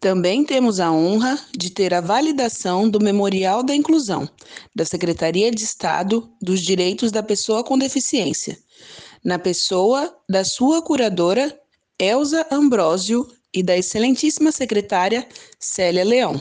Também temos a honra de ter a validação do Memorial da Inclusão, da Secretaria de Estado dos Direitos da Pessoa com Deficiência, na pessoa da sua curadora, Elza Ambrósio, e da excelentíssima secretária Célia Leão.